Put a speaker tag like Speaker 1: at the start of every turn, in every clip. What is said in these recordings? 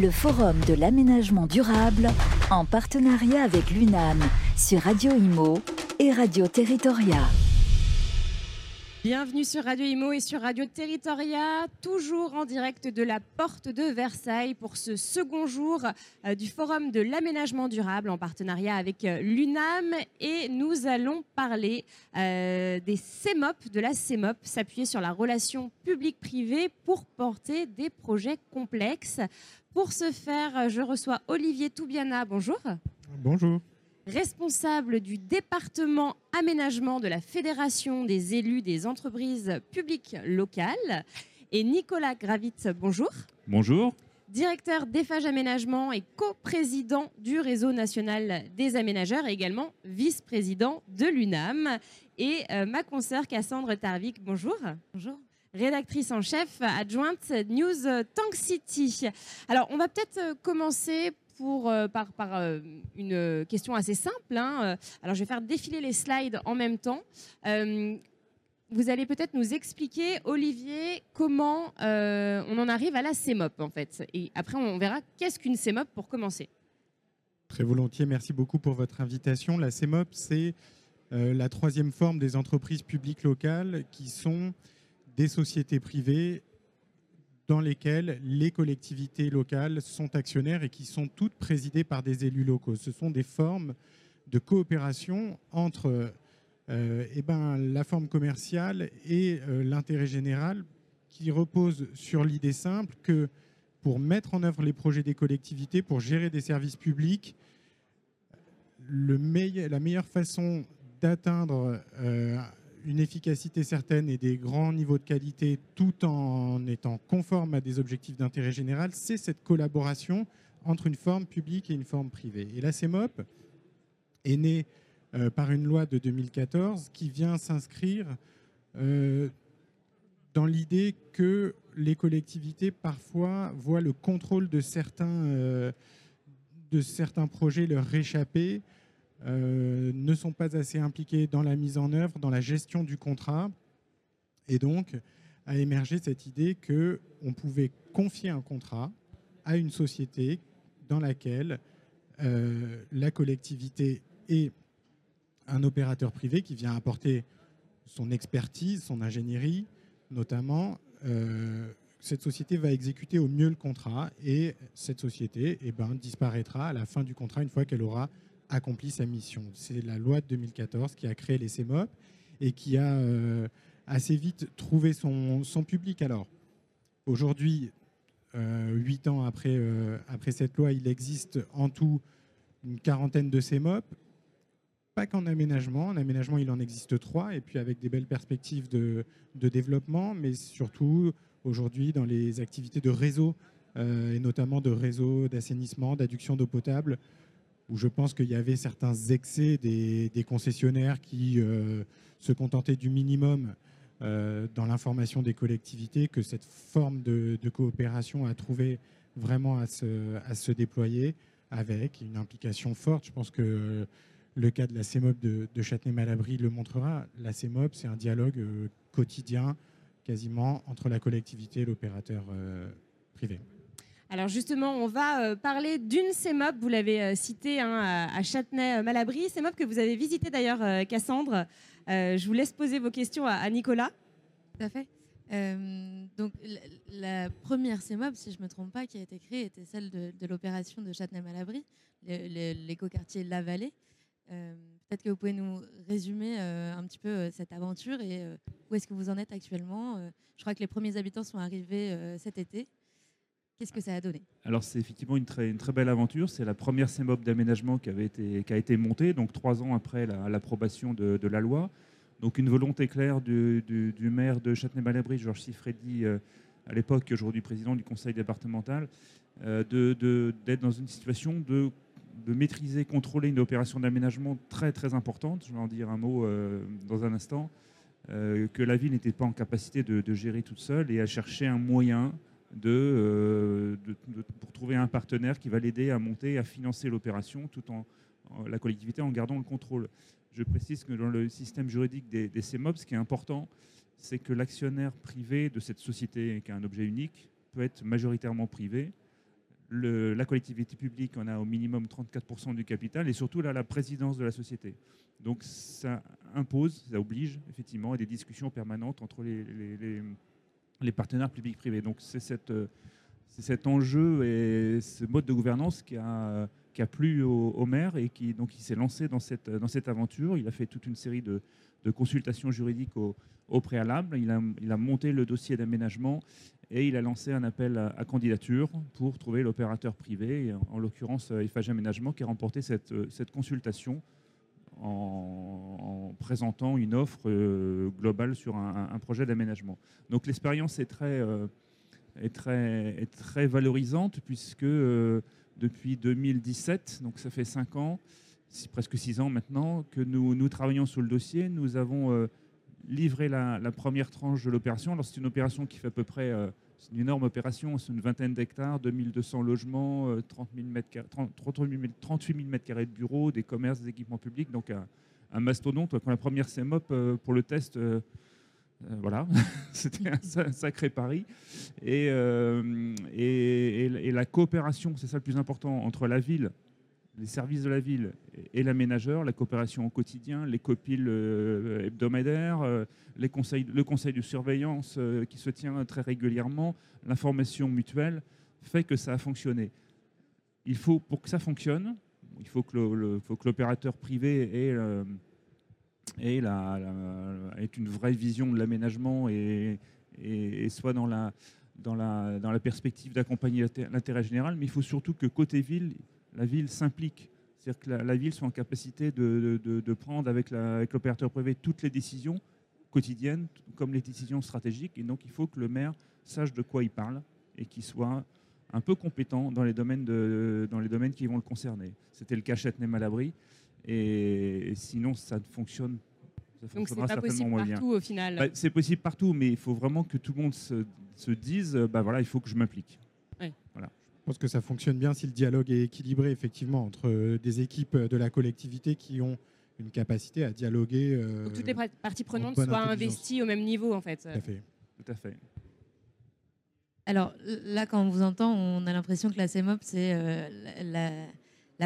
Speaker 1: le Forum de l'aménagement durable en partenariat avec l'UNAM sur Radio Imo et Radio Territoria.
Speaker 2: Bienvenue sur Radio Imo et sur Radio Territoria, toujours en direct de la porte de Versailles pour ce second jour euh, du Forum de l'aménagement durable en partenariat avec euh, l'UNAM. Et nous allons parler euh, des CEMOP, de la CEMOP, s'appuyer sur la relation publique-privée pour porter des projets complexes. Pour ce faire, je reçois Olivier Toubiana. Bonjour.
Speaker 3: Bonjour
Speaker 2: responsable du département aménagement de la Fédération des élus des entreprises publiques locales. Et Nicolas Gravit, bonjour.
Speaker 4: Bonjour.
Speaker 2: Directeur d'EFAGE Aménagement et coprésident du Réseau national des aménageurs et également vice-président de l'UNAM. Et euh, ma consoeur Cassandre Tarvik, bonjour.
Speaker 5: Bonjour
Speaker 2: rédactrice en chef adjointe News Tank City. Alors, on va peut-être euh, commencer euh, par, euh, une question assez simple. Hein. Alors, je vais faire défiler les slides en même temps. Euh, vous allez peut-être nous expliquer, Olivier, comment on en arrive à la CEMOP, en fait. Et après, on verra qu'est-ce qu'une CEMOP pour commencer.
Speaker 3: Très volontiers, merci beaucoup pour votre invitation. La CEMOP, c'est la troisième forme des entreprises publiques locales qui sont des sociétés privées dans lesquelles les collectivités locales sont actionnaires et qui sont toutes présidées par des élus locaux. Ce sont des formes de coopération entre euh, eh ben, la forme commerciale et euh, l'intérêt général qui repose sur l'idée simple que pour mettre en œuvre les projets des collectivités, pour gérer des services publics, le la meilleure façon d'atteindre euh, une efficacité certaine et des grands niveaux de qualité tout en étant conforme à des objectifs d'intérêt général, c'est cette collaboration entre une forme publique et une forme privée. Et la CEMOP est née euh, par une loi de 2014 qui vient s'inscrire euh, dans l'idée que les collectivités parfois voient le contrôle de certains, euh, de certains projets leur réchapper euh, ne sont pas assez impliqués dans la mise en œuvre, dans la gestion du contrat. Et donc, a émergé cette idée qu'on pouvait confier un contrat à une société dans laquelle euh, la collectivité et un opérateur privé qui vient apporter son expertise, son ingénierie, notamment, euh, cette société va exécuter au mieux le contrat et cette société eh ben, disparaîtra à la fin du contrat une fois qu'elle aura accompli sa mission. C'est la loi de 2014 qui a créé les CEMOP et qui a euh, assez vite trouvé son, public. Alors, aujourd'hui, euh, huit ans après, euh, après cette loi, il existe en tout une quarantaine de CEMOP. Pas qu'en aménagement. En aménagement, il en existe trois, et puis avec des belles perspectives de, de développement, mais surtout aujourd'hui dans les activités de réseau, et notamment de réseau d'assainissement, d'adduction d'eau potable, où je pense qu'il y avait certains excès des, concessionnaires qui euh, se contentaient du minimum euh, dans l'information des collectivités, que cette forme de, coopération a trouvé vraiment à se, déployer avec une implication forte. Je pense que le cas de la CEMOP de, de Châtenay-Malabry le montrera. La CEMOP, c'est un dialogue euh, quotidien quasiment entre la collectivité et l'opérateur privé.
Speaker 2: Alors justement, on va euh, parler d'une CEMOP, vous l'avez euh, cité hein, à Châtenay-Malabry, CEMOP que vous avez visité d'ailleurs, euh, Cassandre. je vous laisse poser vos questions à, Nicolas.
Speaker 5: Tout à fait. donc la, première CEMOP, si je ne me trompe pas, qui a été créée, était celle de, l'opération de Châtenay-Malabry, l'écoquartier La Vallée. Peut-être que vous pouvez nous résumer un petit peu cette aventure et où est-ce que vous en êtes actuellement? je crois que les premiers habitants sont arrivés cet été. Qu'est-ce que ça a donné?
Speaker 4: Alors c'est effectivement une très, belle aventure. C'est la première CEMOP d'aménagement qui, avait été, a été montée, donc trois ans après l'approbation de, la loi. Donc une volonté claire du, maire de Châtenay-Malabry, Georges Siffredi, euh, à l'époque, aujourd'hui président du conseil départemental, euh, d'être dans une situation de, maîtriser, contrôler une opération d'aménagement très très importante. Je vais en dire un mot euh, dans un instant. que la ville n'était pas en capacité de, de, gérer toute seule et à chercher un moyen euh, pour trouver un partenaire qui va l'aider à monter, à financer l'opération, tout en, la collectivité en gardant le contrôle. Je précise que dans le système juridique des, des ce qui est important, c'est que l'actionnaire privé de cette société, qui a un objet unique, peut être majoritairement privé. la collectivité publique en a au minimum 34% du capital et surtout là, la présidence de la société. Donc ça impose, ça oblige effectivement à des discussions permanentes entre les, partenaires publics-privés. Donc c'est cette, cet enjeu et ce mode de gouvernance qui a, plu au, maire et qui donc s'est lancé dans cette, dans cette aventure. Il a fait toute une série de, consultations juridiques au, préalable. Il a, monté le dossier d'aménagement et il a lancé un appel à, candidature pour trouver l'opérateur privé, en, l'occurrence IFAG Aménagement, qui a remporté cette, cette consultation en, présentant une offre euh, globale sur un, projet d'aménagement. Donc l'expérience est très, euh, est, très, est très valorisante puisque euh, depuis 2017, donc ça fait 5 ans, presque 6 ans maintenant, que nous, travaillons sur le dossier. Nous avons livré la, première tranche de l'opération. Alors c'est une opération qui fait à peu près, c'est une énorme opération, c'est une vingtaine d'hectares, 2200 logements, 30 000 38 000 mètres carrés de bureaux, des commerces, des équipements publics, donc un, mastodonte. Quand la première CMOP euh, pour le test, euh, euh, voilà, c'était un sacré pari. Et, la coopération, c'est ça le plus important, entre la ville les services de la ville et l'aménageur, la coopération au quotidien, les copiles euh, hebdomadaires, euh, le conseil de surveillance euh, qui se tient très régulièrement, l'information mutuelle, fait que ça a fonctionné. Il faut, pour que ça fonctionne, il faut que l'opérateur privé ait, une vraie vision de l'aménagement et, soit dans la perspective d'accompagner l'intérêt général, mais il faut surtout que côté ville, la ville s'implique. C'est-à-dire que la, ville soit en capacité de, prendre avec l'opérateur privé toutes les décisions quotidiennes, comme les décisions stratégiques. Et donc, il faut que le maire sache de quoi il parle et qu'il soit un peu compétent dans les domaines, dans les domaines qui vont le concerner. C'était le cas Châtenay-Malabry. Et, sinon, ça ne fonctionne
Speaker 2: ça Donc c'est pas possible partout au final.
Speaker 4: Bah, c'est possible partout, mais il faut vraiment que tout le monde se, dise, bah voilà, il faut que je m'implique.
Speaker 3: Voilà. Je pense que ça fonctionne bien si le dialogue est équilibré, effectivement, entre euh, des équipes de la collectivité qui ont une capacité à dialoguer.
Speaker 2: Euh, toutes les parties prenantes soient investies au même niveau, en fait.
Speaker 3: Tout à fait.
Speaker 4: Tout à fait.
Speaker 5: Alors là, quand on vous entend, on a l'impression que la CEMOP, c'est euh, la,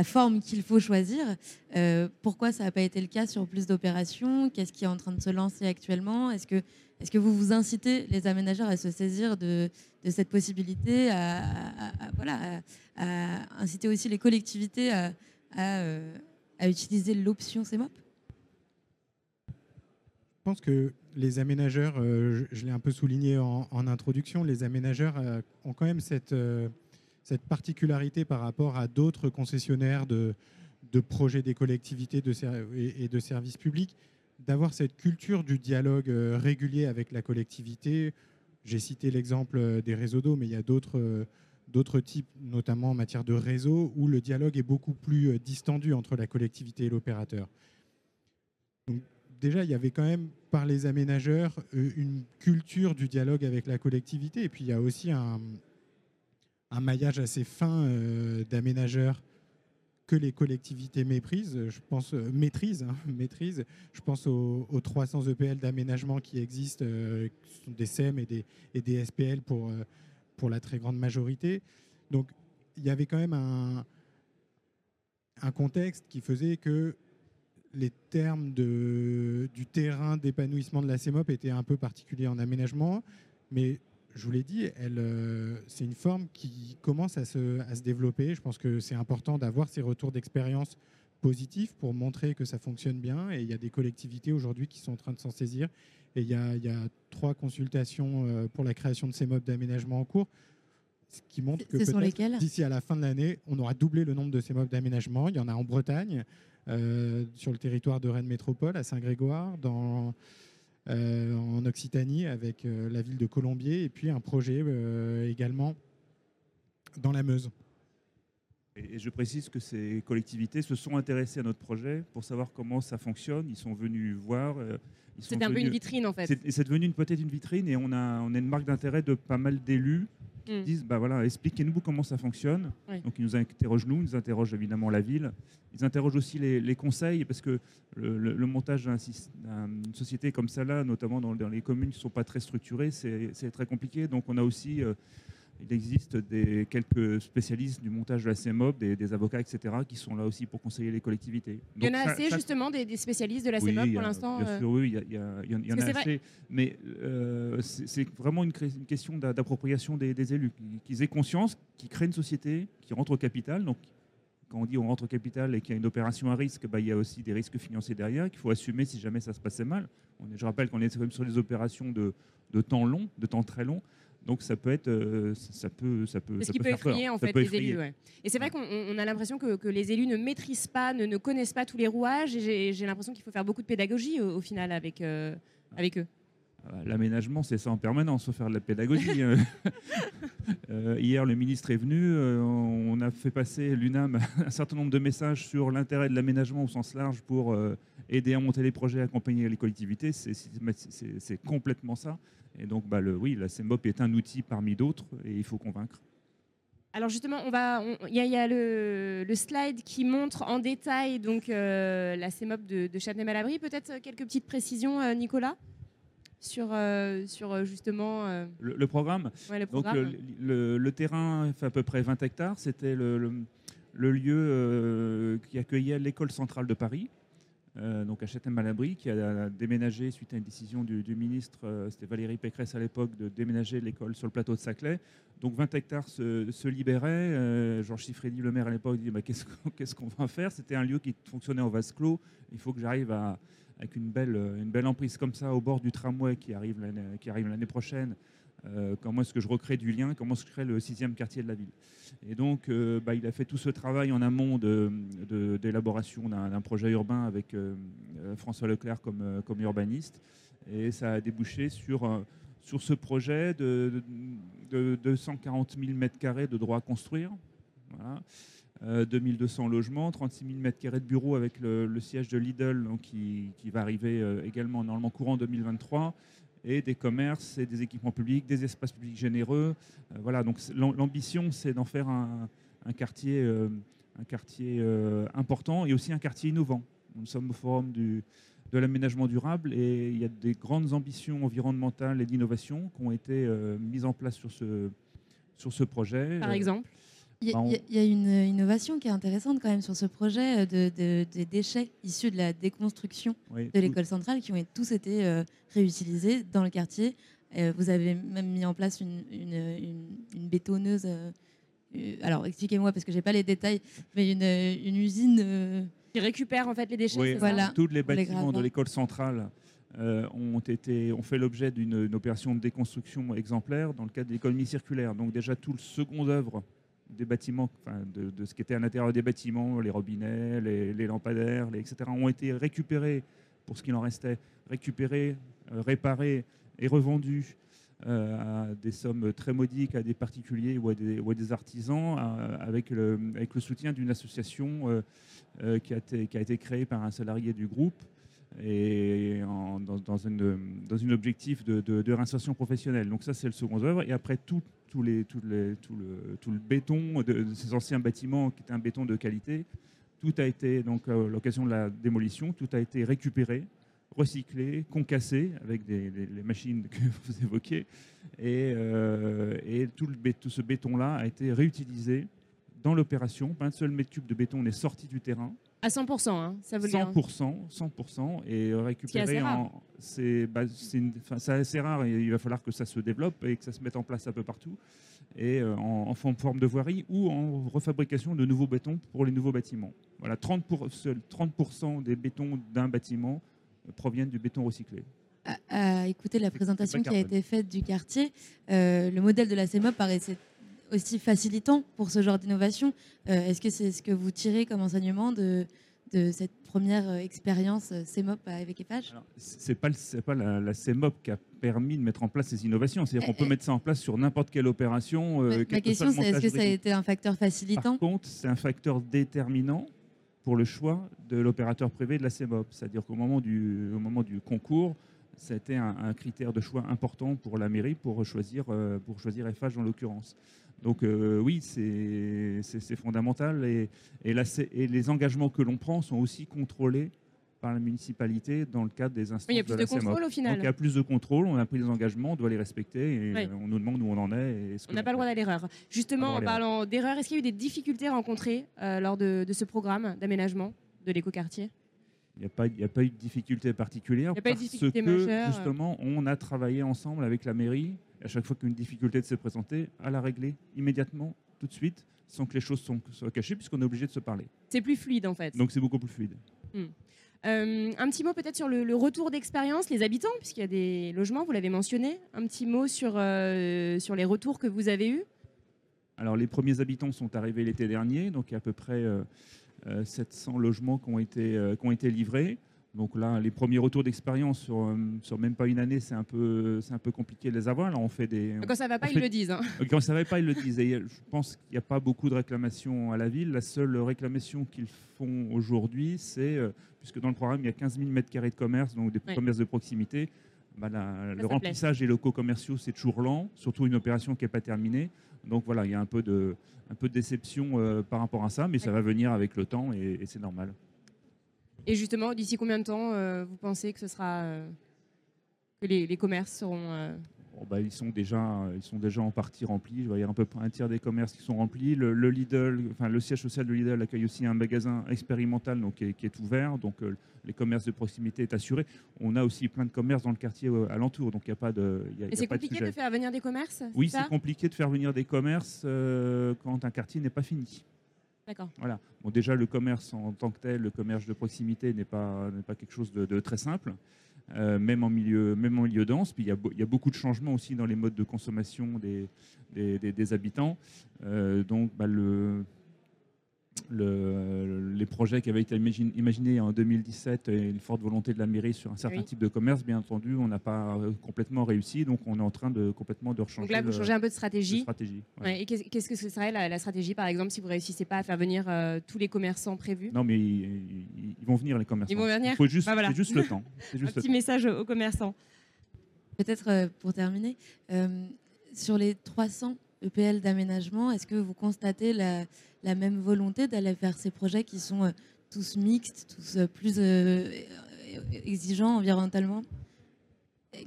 Speaker 5: forme qu'il faut choisir. pourquoi ça n'a pas été le cas sur plus d'opérations? Qu'est-ce qui est en train de se lancer actuellement? Est-ce que est-ce que vous vous incitez les aménageurs à se saisir de, cette possibilité, à, voilà, à, inciter aussi les collectivités à, euh, utiliser l'option CEMOP
Speaker 3: Je pense que les aménageurs, euh, je, l'ai un peu souligné en, introduction, les aménageurs euh, ont quand même cette, cette particularité par rapport à d'autres concessionnaires de, projets des collectivités et de services publics d'avoir cette culture du dialogue euh, régulier avec la collectivité. J'ai cité l'exemple euh, des réseaux d'eau, mais il y a d'autres euh, d'autres types, notamment en matière de réseau, où le dialogue est beaucoup plus distendu entre la collectivité et l'opérateur. déjà, il y avait quand même, par les aménageurs, une culture du dialogue avec la collectivité. Et puis, il y a aussi un, un maillage assez fin d'aménageurs que les collectivités méprisent, je pense, euh, maîtrisent, hein, Je pense aux, 300 EPL d'aménagement qui existent, euh, qui sont des SEM et des, et des SPL pour, euh, pour la très grande majorité. Donc, il y avait quand même un, un contexte qui faisait que les termes de, du terrain d'épanouissement de la CEMOP étaient un peu particuliers en aménagement, mais je vous l'ai dit, euh, c'est une forme qui commence à se, à se développer. Je pense que c'est important d'avoir ces retours d'expérience positifs pour montrer que ça fonctionne bien. Et il y a des collectivités aujourd'hui qui sont en train de s'en saisir. Et il y, a, il y, a, trois consultations euh, pour la création de ces modes d'aménagement en cours, ce qui montre que peut-être d'ici à la fin de l'année, on aura doublé le nombre de ces modes d'aménagement. Il y en a en Bretagne, euh, sur le territoire de Rennes Métropole, à Saint-Grégoire, dans en Occitanie avec euh, la ville de Colombier et puis un projet euh, également dans la Meuse.
Speaker 4: Et je précise que ces collectivités se sont intéressées à notre projet pour savoir comment ça fonctionne. Ils sont venus voir.
Speaker 2: C'est un peu une vitrine en fait.
Speaker 4: C'est devenu peut-être une vitrine et on a, on a une marque d'intérêt de pas mal d'élus ils mm. disent bah voilà, expliquez-nous comment ça fonctionne. Donc ils nous interrogent nous, ils nous interrogent évidemment la ville, ils interrogent aussi les, conseils parce que le, montage d'une société comme ça là, notamment dans, les communes qui ne sont pas très structurées, c'est très compliqué. Donc on a aussi euh, il existe des, quelques spécialistes du montage de la CMOP, des, avocats, etc., qui sont là aussi pour conseiller les collectivités.
Speaker 2: il y en a assez, justement, des, spécialistes de la CMOP pour l'instant
Speaker 4: Bien sûr, oui, il y, en a assez. Mais euh, c'est vraiment une, question d'appropriation des, élus, qu'ils aient conscience, qu'ils créent une société, qui rentre au capital. Donc, quand on dit on rentre au capital et qu'il y a une opération à risque, bah, il y a aussi des risques financiers derrière qu'il faut assumer si jamais ça se passait mal. je rappelle qu'on est quand même sur des opérations de, de temps long, de temps très long. Donc ça peut être, euh, ça peut, ça peut,
Speaker 2: ça qui peut, effrayer en fait les élus. Et c'est vrai qu'on a l'impression que, les élus ne maîtrisent pas, ne, connaissent pas tous les rouages. Et j'ai l'impression qu'il faut faire beaucoup de pédagogie au, final avec euh, avec eux.
Speaker 4: Ah bah, l'aménagement, c'est ça en permanence, faut faire de la pédagogie. Hein. Euh, hier, le ministre est venu, on a fait passer l'UNAM un certain nombre de messages sur l'intérêt de l'aménagement au sens large pour aider à monter les projets, accompagner les collectivités. C'est complètement ça. Et donc, bah, le, oui, la CMOP est un outil parmi d'autres et il faut convaincre.
Speaker 2: Alors justement, on va, il y, a, le, slide qui montre en détail donc euh, la CMOP de, de Châtenay-Malabry. Peut-être quelques petites précisions, euh, Nicolas, sur, euh, sur justement
Speaker 4: le, programme.
Speaker 2: le,
Speaker 4: programme. le, terrain fait à peu près 20 hectares. C'était le, lieu qui accueillait l'école centrale de Paris. Euh, donc à Châtellerault-Malabry, qui a déménagé suite à une décision du, ministre, euh, c'était Valérie Pécresse à l'époque, de déménager l'école sur le plateau de Saclay. Donc 20 hectares se, libéraient. Euh, Georges Chiffredi, le maire à l'époque, dit bah, qu'est-ce qu'on va faire? C'était un lieu qui fonctionnait en vase clos. Il faut que j'arrive avec une belle emprise comme ça au bord du tramway qui arrive l'année prochaine euh, comment est-ce que je recrée du lien, comment est-ce que je crée le sixième quartier de la ville. Et donc, euh, bah, il a fait tout ce travail en amont d'élaboration d'un projet urbain avec euh, François Leclerc comme, urbaniste. Et ça a débouché sur, sur ce projet de, 240 000 m2 de droit à construire. Voilà. 2200 logements, 36 000 m2 de bureaux avec le, siège de Lidl qui, qui, va arriver également normalement courant 2023 et des commerces et des équipements publics, des espaces publics généreux. Euh, voilà, donc l'ambition, c'est d'en faire un, quartier, un quartier euh, euh, important et aussi un quartier innovant. Nous sommes au forum du, de l'aménagement durable et il y a des grandes ambitions environnementales et d'innovation qui ont été mises en place sur ce, sur ce projet.
Speaker 2: Par exemple
Speaker 5: il y, a, une innovation qui est intéressante quand même sur ce projet de, des déchets issus de la déconstruction de l'école centrale qui ont tous été euh, réutilisés dans le quartier. Euh, vous avez même mis en place une, une, bétonneuse. Euh, alors expliquez-moi parce que j'ai pas les détails, mais une, usine
Speaker 2: qui récupère en fait les déchets.
Speaker 4: Oui, voilà. Tous les bâtiments de l'école centrale. ont, été, ont fait l'objet d'une opération de déconstruction exemplaire dans le cadre de l'économie circulaire. Donc déjà tout le second œuvre des bâtiments, enfin, de, ce qui était à l'intérieur des bâtiments, les robinets, les, lampadaires, etc., ont été récupérés, pour ce qu'il en restait, récupérés, euh, réparés et revendus euh, à des sommes très modiques à des particuliers ou à des, artisans, euh, avec, le, avec, le, soutien d'une association qui, a été, qui, a été, créée par un salarié du groupe et dans, une, dans une objectif de, de, réinsertion professionnelle. Donc ça, c'est le second œuvre. Et après, tout, tous les, tout, les, tout, le, tout le béton de, ces anciens bâtiments qui étaient un béton de qualité, tout a été, donc à l'occasion de la démolition, tout a été récupéré, recyclé, concassé avec les machines que vous évoquez. Et, euh, et tout, le, tout ce béton-là a été réutilisé dans l'opération. Pas un seul mètre cube de béton n'est sorti du terrain.
Speaker 2: À 100%, hein, ça veut
Speaker 4: 100%, 100%, et récupérer en. C'est bah, assez rare et il va falloir que ça se développe et que ça se mette en place un peu partout, et euh, en, forme de voirie ou en refabrication de nouveaux bétons pour les nouveaux bâtiments. Voilà, 30%, pour, 30 des bétons d'un bâtiment proviennent du béton recyclé.
Speaker 5: À, écouter la présentation qui a été faite du quartier, euh, le modèle de la CEMOP paraissait aussi facilitant pour ce genre d'innovation. Euh, est-ce que c'est ce que vous tirez comme enseignement de, de cette première euh, expérience euh, CEMOP avec EPAGE
Speaker 4: Ce n'est pas, pas la, la, CEMOP qui a permis de mettre en place ces innovations. C'est-à-dire qu'on peut mettre ça en place sur n'importe quelle opération.
Speaker 5: ma question, c'est est-ce que ça a été un facteur facilitant?
Speaker 4: Par contre, c'est un facteur déterminant pour le choix de l'opérateur privé de la CEMOP. C'est-à-dire qu'au moment du, au moment du concours, c'était un, un, critère de choix important pour la mairie pour choisir, pour choisir FH en l'occurrence. Donc euh, oui, c'est fondamental et, et, et, les engagements que l'on prend sont aussi contrôlés par la municipalité dans le cadre des instances
Speaker 2: Oui, il y a plus
Speaker 4: de
Speaker 2: contrôle au
Speaker 4: Donc
Speaker 2: final.
Speaker 4: il y a plus de contrôle, on a pris des engagements, on doit les respecter et
Speaker 2: Oui.
Speaker 4: on nous demande où on en est. Et
Speaker 2: On n'a pas le droit à l'erreur. Justement, en parlant d'erreur, est-ce qu'il y a eu des difficultés rencontrées euh, lors de, de ce programme d'aménagement de l'écoquartier?
Speaker 4: Il n'y a, pas- a eu de difficulté particulière
Speaker 2: Il y a pas eu de
Speaker 4: parce que
Speaker 2: majeure.
Speaker 4: justement on a travaillé ensemble avec la mairie. Et à chaque fois qu'une difficulté s'est présentée, à la régler immédiatement, tout de suite, sans que les choses soient cachées, puisqu'on est obligé de se parler.
Speaker 2: C'est plus fluide en fait.
Speaker 4: Donc c'est beaucoup plus fluide.
Speaker 2: Euh, un petit mot peut-être sur le, le retour d'expérience, les habitants, puisqu'il y a des logements, vous l'avez mentionné. Un petit mot sur, euh, sur les retours que vous avez eus.
Speaker 4: Alors les premiers habitants sont arrivés l'été dernier, donc il y a à peu près euh, euh, 700 logements qui ont été, qui ont été livrés. Donc là, les premiers retours d'expérience sur, euh, sur même pas une année, c'est un, peu, c'est un peu compliqué de les avoir. Là, on fait des,
Speaker 2: Quand ça va pas, ils le disent. hein.
Speaker 4: Quand ça ne va pas, ils le disent. Et je pense qu'il n'y a pas beaucoup de réclamations à la ville. La seule réclamation qu'ils font aujourd'hui, c'est, euh, puisque dans le programme, il y a 15 000 mètres carrés de commerce, donc des
Speaker 2: Ouais.
Speaker 4: commerces de proximité, bah, la- le remplissage des locaux commerciaux, c'est toujours lent, surtout une opération qui n'est pas terminée. Donc voilà, il y a un peu de, un peu de déception euh, par rapport à ça, mais ça va venir avec le temps et, et c'est normal.
Speaker 2: Et justement, d'ici combien de temps euh, vous pensez que ce sera euh, que les, les commerces seront euh,
Speaker 4: Bon, bah, ils, sont déjà, ils sont déjà en partie remplis. Je vois, il y a à peu un tiers des commerces qui sont remplis. Le, le Lidl, enfin, le siège social de Lidl accueille aussi un magasin expérimental donc, qui, est, qui est ouvert. Donc les commerces de proximité est assuré. On a aussi plein de commerces dans le quartier alentour. Donc il n'y a pas de, y a- y
Speaker 2: Et
Speaker 4: a
Speaker 2: c'est
Speaker 4: pas
Speaker 2: compliqué de faire venir des commerces
Speaker 4: Oui, c'est compliqué de faire venir des commerces quand un quartier n'est pas fini.
Speaker 2: D'accord.
Speaker 4: Voilà. Bon, déjà, le commerce en tant que tel, le commerce de proximité n'est pas, pas quelque chose de, très simple, euh, même, en milieu, même en milieu dense. Puis il y, a, il beaucoup de changements aussi dans les modes de consommation des- des habitants. Euh, donc, bah, le, le- les projets qui avaient été imagine- imaginés en 2017 et une forte volonté de la mairie sur un certain
Speaker 2: Oui.
Speaker 4: type de commerce, bien entendu, on n'a pas euh, complètement réussi. Donc, on est en train de complètement de rechanger
Speaker 2: Donc là, vous
Speaker 4: le-
Speaker 2: changez un peu de
Speaker 4: de
Speaker 2: stratégie.
Speaker 4: stratégie. ouais.
Speaker 2: Ouais, et qu'est- qu'est-ce que ce serait la, la stratégie, par exemple, si vous réussissez pas à faire venir euh, tous les commerçants prévus?
Speaker 4: Non, mais ils, vont venir, les commerçants.
Speaker 2: Ils vont venir
Speaker 4: Il faut juste,
Speaker 2: Bah voilà.
Speaker 4: c'est juste le temps.
Speaker 2: Un petit
Speaker 4: temps.
Speaker 2: message aux commerçants.
Speaker 5: Peut-être euh, pour terminer, euh, sur les 300 EPL d'aménagement, est-ce que vous constatez la, même volonté d'aller vers ces projets qui sont euh, tous mixtes, tous euh, plus euh, exigeants environnementalement?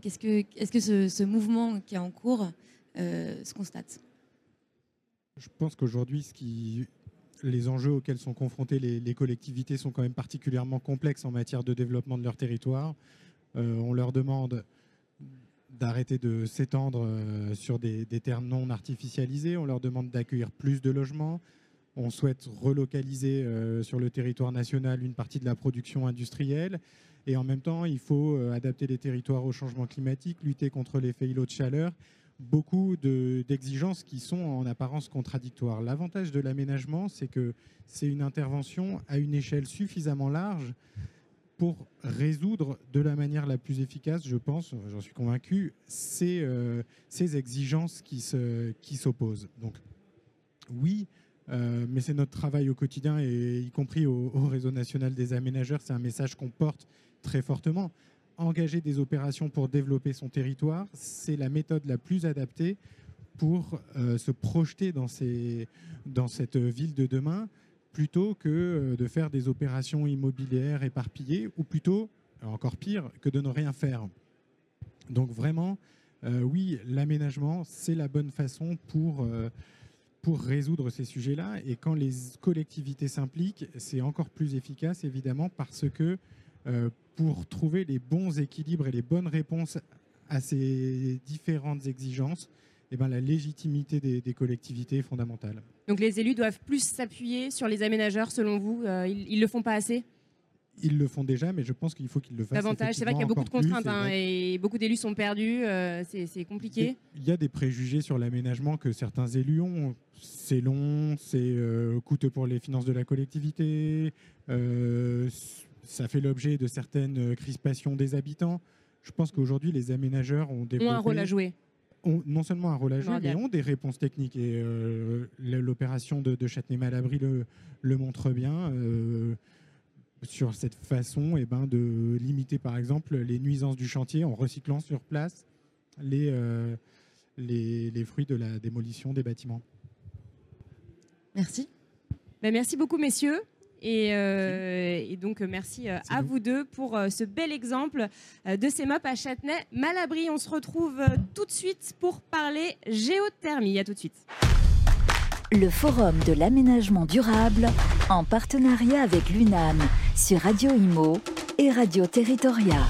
Speaker 5: Qu'est-ce que, Est-ce que ce, mouvement qui est en cours se constate?
Speaker 3: Je pense qu'aujourd'hui, les enjeux auxquels sont confrontées les, collectivités sont quand même particulièrement complexes en matière de développement de leur territoire. On leur demande d'arrêter de s'étendre euh, sur des, des terres non artificialisées. On leur demande d'accueillir plus de logements. On souhaite relocaliser euh, sur le territoire national une partie de la production industrielle. Et en même temps, il faut euh, adapter les territoires au changement climatique, lutter contre l'effet îlot de chaleur beaucoup de- d'exigences qui sont en apparence contradictoires. L'avantage de l'aménagement, c'est que c'est une intervention à une échelle suffisamment large pour résoudre de la manière la plus efficace, je pense, j'en suis convaincu, ces, euh, ces exigences qui se- qui s'opposent. Donc oui, euh, mais c'est notre travail au quotidien, et y compris au, au réseau national des aménageurs, c'est un message qu'on porte très fortement engager des opérations pour développer son territoire, c'est la méthode la plus adaptée pour euh, se projeter dans cette ville de demain, plutôt que euh, de faire des opérations immobilières éparpillées, ou plutôt, encore pire, que de ne rien faire. Donc vraiment, euh, oui, l'aménagement, c'est la bonne façon pour, euh, pour résoudre ces sujets-là. Et quand les collectivités s'impliquent, c'est encore plus efficace, évidemment, parce que euh, pour trouver les bons équilibres et les bonnes réponses à ces différentes exigences, eh ben, la légitimité des, des collectivités est fondamentale.
Speaker 2: Donc les élus doivent plus s'appuyer sur les aménageurs, selon vous. Euh, ils ne le font pas assez?
Speaker 3: Ils le font déjà, mais je pense qu'il faut qu'ils le fassent.
Speaker 2: Davantage. C'est vrai qu'il y a beaucoup de contraintes hein,
Speaker 3: et
Speaker 2: beaucoup d'élus sont perdus. euh, c'est compliqué.
Speaker 3: Il y a des préjugés sur l'aménagement que certains élus ont. C'est long, c'est euh, coûteux pour les finances de la collectivité, euh, ça fait l'objet de certaines crispations des habitants. Je pense qu'aujourd'hui, les aménageurs ont développé
Speaker 2: Ont un rôle à jouer.
Speaker 3: Ont non seulement un rôle à jouer, mais ont des réponses techniques. Et euh, l'opération de, de Châtenay-Malabry le, le montre bien. euh, sur cette façon eh ben, de limiter, par exemple, les nuisances du chantier en recyclant sur place les, euh, les, les fruits de la démolition des bâtiments.
Speaker 5: Merci.
Speaker 2: Ben, merci beaucoup, messieurs. Et, donc, merci à vous deux pour ce bel exemple de ces mops à Châtenay-Malabry. On se retrouve tout de suite pour parler géothermie. À tout de suite.
Speaker 1: Le Forum de l'aménagement durable en partenariat avec l'UNAM sur Radio Imo et Radio Territoria.